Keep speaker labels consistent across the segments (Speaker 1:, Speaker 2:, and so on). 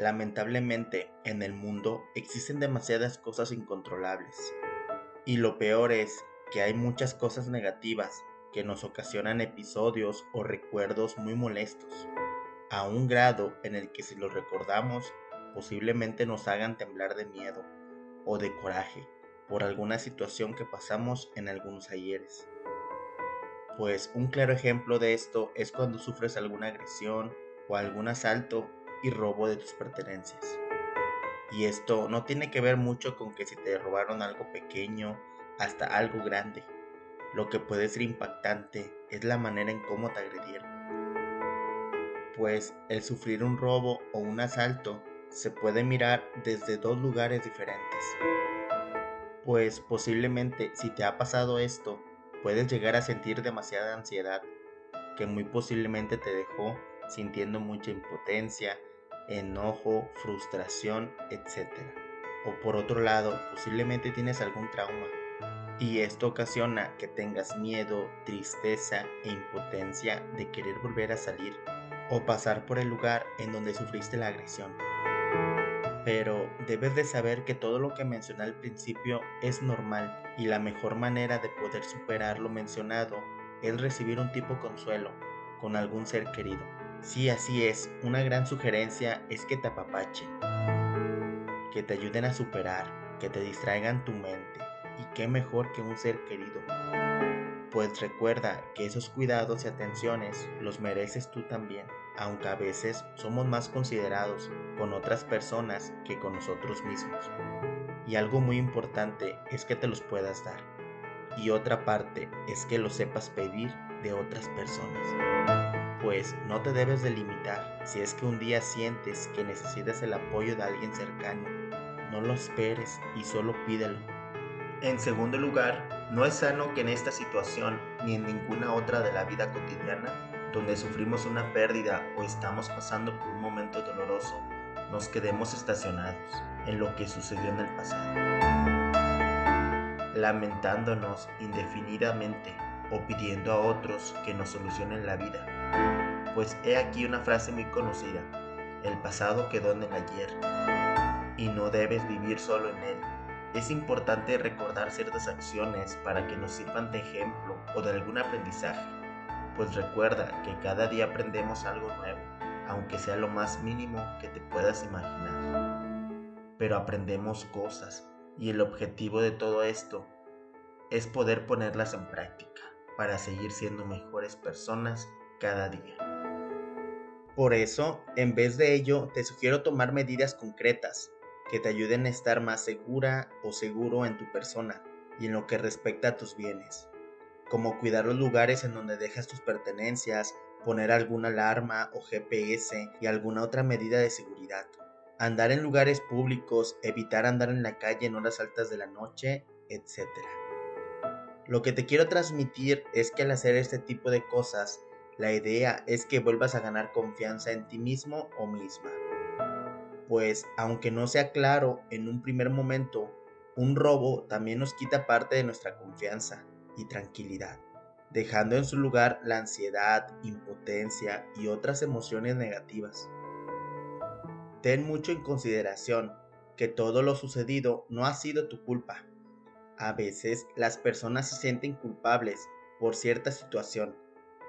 Speaker 1: Lamentablemente, en el mundo existen demasiadas cosas incontrolables. Y lo peor es que hay muchas cosas negativas que nos ocasionan episodios o recuerdos muy molestos, a un grado en el que si los recordamos posiblemente nos hagan temblar de miedo o de coraje por alguna situación que pasamos en algunos ayeres. Pues un claro ejemplo de esto es cuando sufres alguna agresión o algún asalto y robo de tus pertenencias. Y esto no tiene que ver mucho con que si te robaron algo pequeño hasta algo grande. Lo que puede ser impactante es la manera en cómo te agredieron. Pues el sufrir un robo o un asalto se puede mirar desde dos lugares diferentes. Pues posiblemente si te ha pasado esto, puedes llegar a sentir demasiada ansiedad, que muy posiblemente te dejó sintiendo mucha impotencia, enojo, frustración, etc. O por otro lado, posiblemente tienes algún trauma y esto ocasiona que tengas miedo, tristeza e impotencia de querer volver a salir o pasar por el lugar en donde sufriste la agresión. Pero debes de saber que todo lo que mencioné al principio es normal y la mejor manera de poder superar lo mencionado es recibir un tipo consuelo con algún ser querido. Sí, así es, una gran sugerencia es que te apapachen, que te ayuden a superar, que te distraigan tu mente y qué mejor que un ser querido. Pues recuerda que esos cuidados y atenciones los mereces tú también, aunque a veces somos más considerados con otras personas que con nosotros mismos. Y algo muy importante es que te los puedas dar. Y otra parte es que lo sepas pedir de otras personas pues no te debes de limitar. Si es que un día sientes que necesitas el apoyo de alguien cercano, no lo esperes y solo pídelo. En segundo lugar, no es sano que en esta situación ni en ninguna otra de la vida cotidiana, donde sufrimos una pérdida o estamos pasando por un momento doloroso, nos quedemos estacionados en lo que sucedió en el pasado, lamentándonos indefinidamente o pidiendo a otros que nos solucionen la vida. Pues he aquí una frase muy conocida, el pasado quedó en el ayer y no debes vivir solo en él. Es importante recordar ciertas acciones para que nos sirvan de ejemplo o de algún aprendizaje, pues recuerda que cada día aprendemos algo nuevo, aunque sea lo más mínimo que te puedas imaginar. Pero aprendemos cosas y el objetivo de todo esto es poder ponerlas en práctica para seguir siendo mejores personas cada día. Por eso, en vez de ello, te sugiero tomar medidas concretas que te ayuden a estar más segura o seguro en tu persona y en lo que respecta a tus bienes, como cuidar los lugares en donde dejas tus pertenencias, poner alguna alarma o GPS y alguna otra medida de seguridad, andar en lugares públicos, evitar andar en la calle en horas altas de la noche, etc. Lo que te quiero transmitir es que al hacer este tipo de cosas, la idea es que vuelvas a ganar confianza en ti mismo o misma. Pues aunque no sea claro en un primer momento, un robo también nos quita parte de nuestra confianza y tranquilidad, dejando en su lugar la ansiedad, impotencia y otras emociones negativas. Ten mucho en consideración que todo lo sucedido no ha sido tu culpa a veces las personas se sienten culpables por cierta situación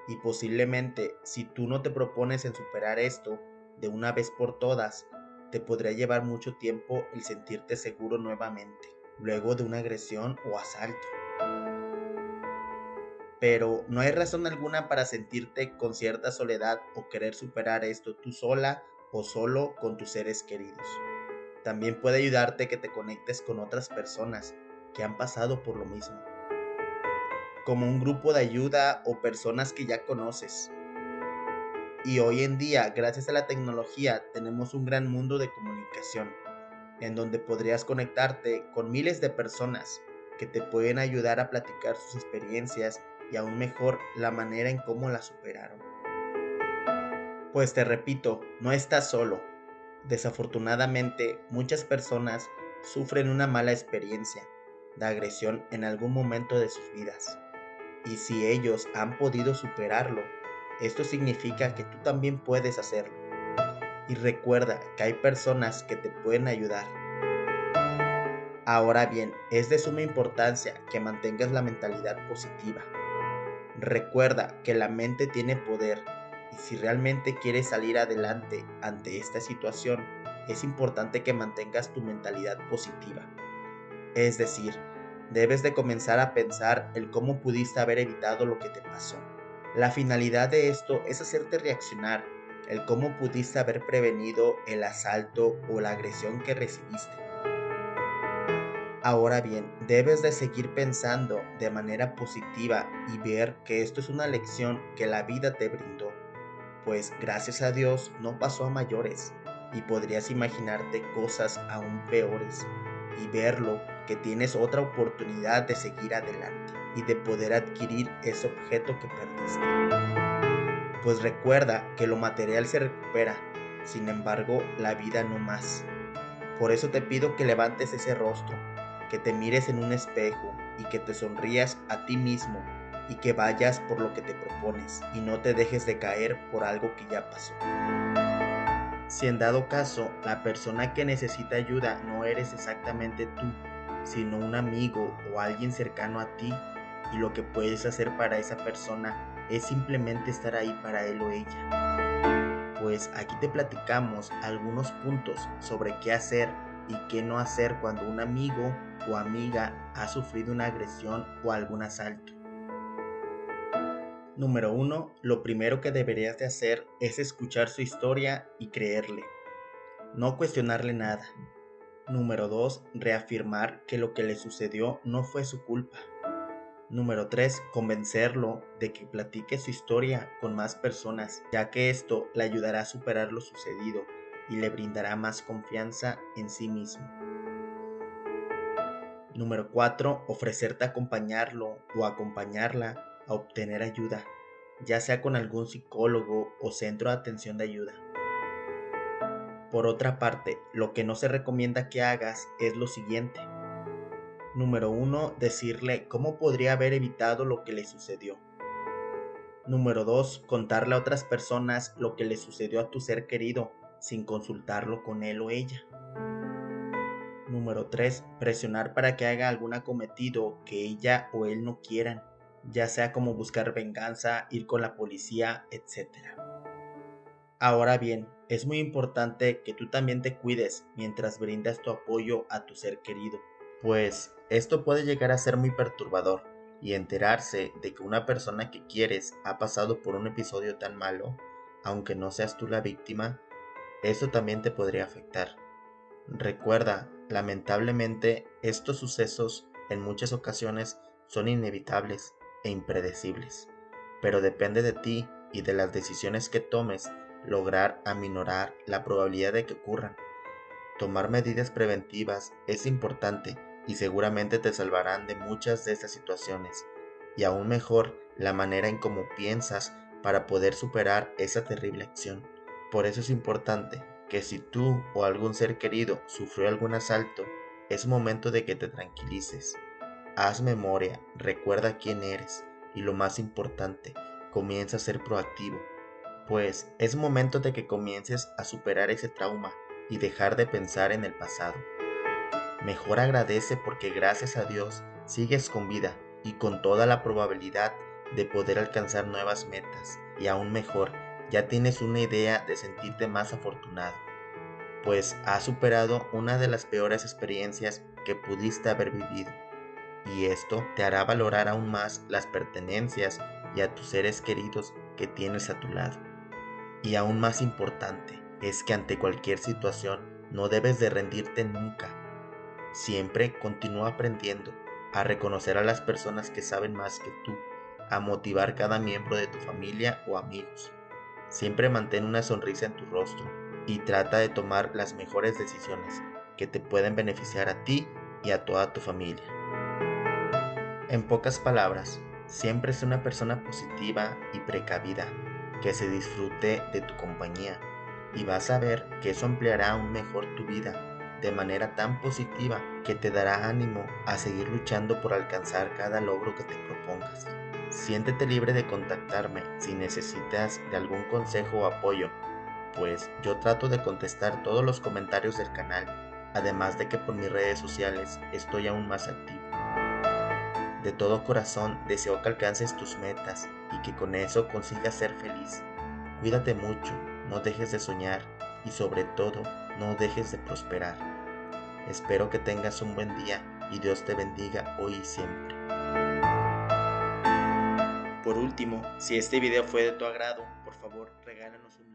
Speaker 1: y posiblemente si tú no te propones en superar esto de una vez por todas, te podría llevar mucho tiempo el sentirte seguro nuevamente, luego de una agresión o asalto. Pero no hay razón alguna para sentirte con cierta soledad o querer superar esto tú sola o solo con tus seres queridos. También puede ayudarte que te conectes con otras personas que han pasado por lo mismo, como un grupo de ayuda o personas que ya conoces. Y hoy en día, gracias a la tecnología, tenemos un gran mundo de comunicación, en donde podrías conectarte con miles de personas que te pueden ayudar a platicar sus experiencias y aún mejor la manera en cómo la superaron. Pues te repito, no estás solo. Desafortunadamente, muchas personas sufren una mala experiencia de agresión en algún momento de sus vidas. Y si ellos han podido superarlo, esto significa que tú también puedes hacerlo. y recuerda que hay personas que te pueden ayudar. Ahora bien, es de suma importancia que mantengas la mentalidad positiva. Recuerda que la mente tiene poder y si realmente quieres salir adelante ante esta situación, es importante que mantengas tu mentalidad positiva. Es decir, debes de comenzar a pensar el cómo pudiste haber evitado lo que te pasó. La finalidad de esto es hacerte reaccionar, el cómo pudiste haber prevenido el asalto o la agresión que recibiste. Ahora bien, debes de seguir pensando de manera positiva y ver que esto es una lección que la vida te brindó, pues gracias a Dios no pasó a mayores y podrías imaginarte cosas aún peores y verlo que tienes otra oportunidad de seguir adelante y de poder adquirir ese objeto que perdiste. Pues recuerda que lo material se recupera, sin embargo la vida no más. Por eso te pido que levantes ese rostro, que te mires en un espejo y que te sonrías a ti mismo y que vayas por lo que te propones y no te dejes de caer por algo que ya pasó. Si en dado caso la persona que necesita ayuda no eres exactamente tú, sino un amigo o alguien cercano a ti, y lo que puedes hacer para esa persona es simplemente estar ahí para él o ella. Pues aquí te platicamos algunos puntos sobre qué hacer y qué no hacer cuando un amigo o amiga ha sufrido una agresión o algún asalto. Número 1. Lo primero que deberías de hacer es escuchar su historia y creerle. No cuestionarle nada. Número 2. Reafirmar que lo que le sucedió no fue su culpa. Número 3. Convencerlo de que platique su historia con más personas, ya que esto le ayudará a superar lo sucedido y le brindará más confianza en sí mismo. Número 4. Ofrecerte acompañarlo o acompañarla a obtener ayuda, ya sea con algún psicólogo o centro de atención de ayuda. Por otra parte, lo que no se recomienda que hagas es lo siguiente. Número 1. Decirle cómo podría haber evitado lo que le sucedió. Número 2. Contarle a otras personas lo que le sucedió a tu ser querido sin consultarlo con él o ella. Número 3. Presionar para que haga algún acometido que ella o él no quieran, ya sea como buscar venganza, ir con la policía, etc. Ahora bien, es muy importante que tú también te cuides mientras brindas tu apoyo a tu ser querido, pues esto puede llegar a ser muy perturbador y enterarse de que una persona que quieres ha pasado por un episodio tan malo, aunque no seas tú la víctima, eso también te podría afectar. Recuerda, lamentablemente, estos sucesos en muchas ocasiones son inevitables e impredecibles, pero depende de ti y de las decisiones que tomes lograr aminorar la probabilidad de que ocurran. Tomar medidas preventivas es importante y seguramente te salvarán de muchas de estas situaciones, y aún mejor la manera en cómo piensas para poder superar esa terrible acción. Por eso es importante que si tú o algún ser querido sufrió algún asalto, es momento de que te tranquilices. Haz memoria, recuerda quién eres y lo más importante, comienza a ser proactivo pues es momento de que comiences a superar ese trauma y dejar de pensar en el pasado. Mejor agradece porque gracias a Dios sigues con vida y con toda la probabilidad de poder alcanzar nuevas metas y aún mejor, ya tienes una idea de sentirte más afortunado, pues has superado una de las peores experiencias que pudiste haber vivido y esto te hará valorar aún más las pertenencias y a tus seres queridos que tienes a tu lado. Y aún más importante es que ante cualquier situación no debes de rendirte nunca. Siempre continúa aprendiendo a reconocer a las personas que saben más que tú, a motivar cada miembro de tu familia o amigos. Siempre mantén una sonrisa en tu rostro y trata de tomar las mejores decisiones que te pueden beneficiar a ti y a toda tu familia. En pocas palabras, siempre es una persona positiva y precavida que se disfrute de tu compañía y vas a ver que eso ampliará aún mejor tu vida de manera tan positiva que te dará ánimo a seguir luchando por alcanzar cada logro que te propongas. Siéntete libre de contactarme si necesitas de algún consejo o apoyo. pues yo trato de contestar todos los comentarios del canal, además de que por mis redes sociales estoy aún más activo. De todo corazón deseo que alcances tus metas y que con eso consigas ser feliz. Cuídate mucho, no dejes de soñar y sobre todo no dejes de prosperar. Espero que tengas un buen día y Dios te bendiga hoy y siempre. Por último, si este video fue de tu agrado, por favor regálanos un.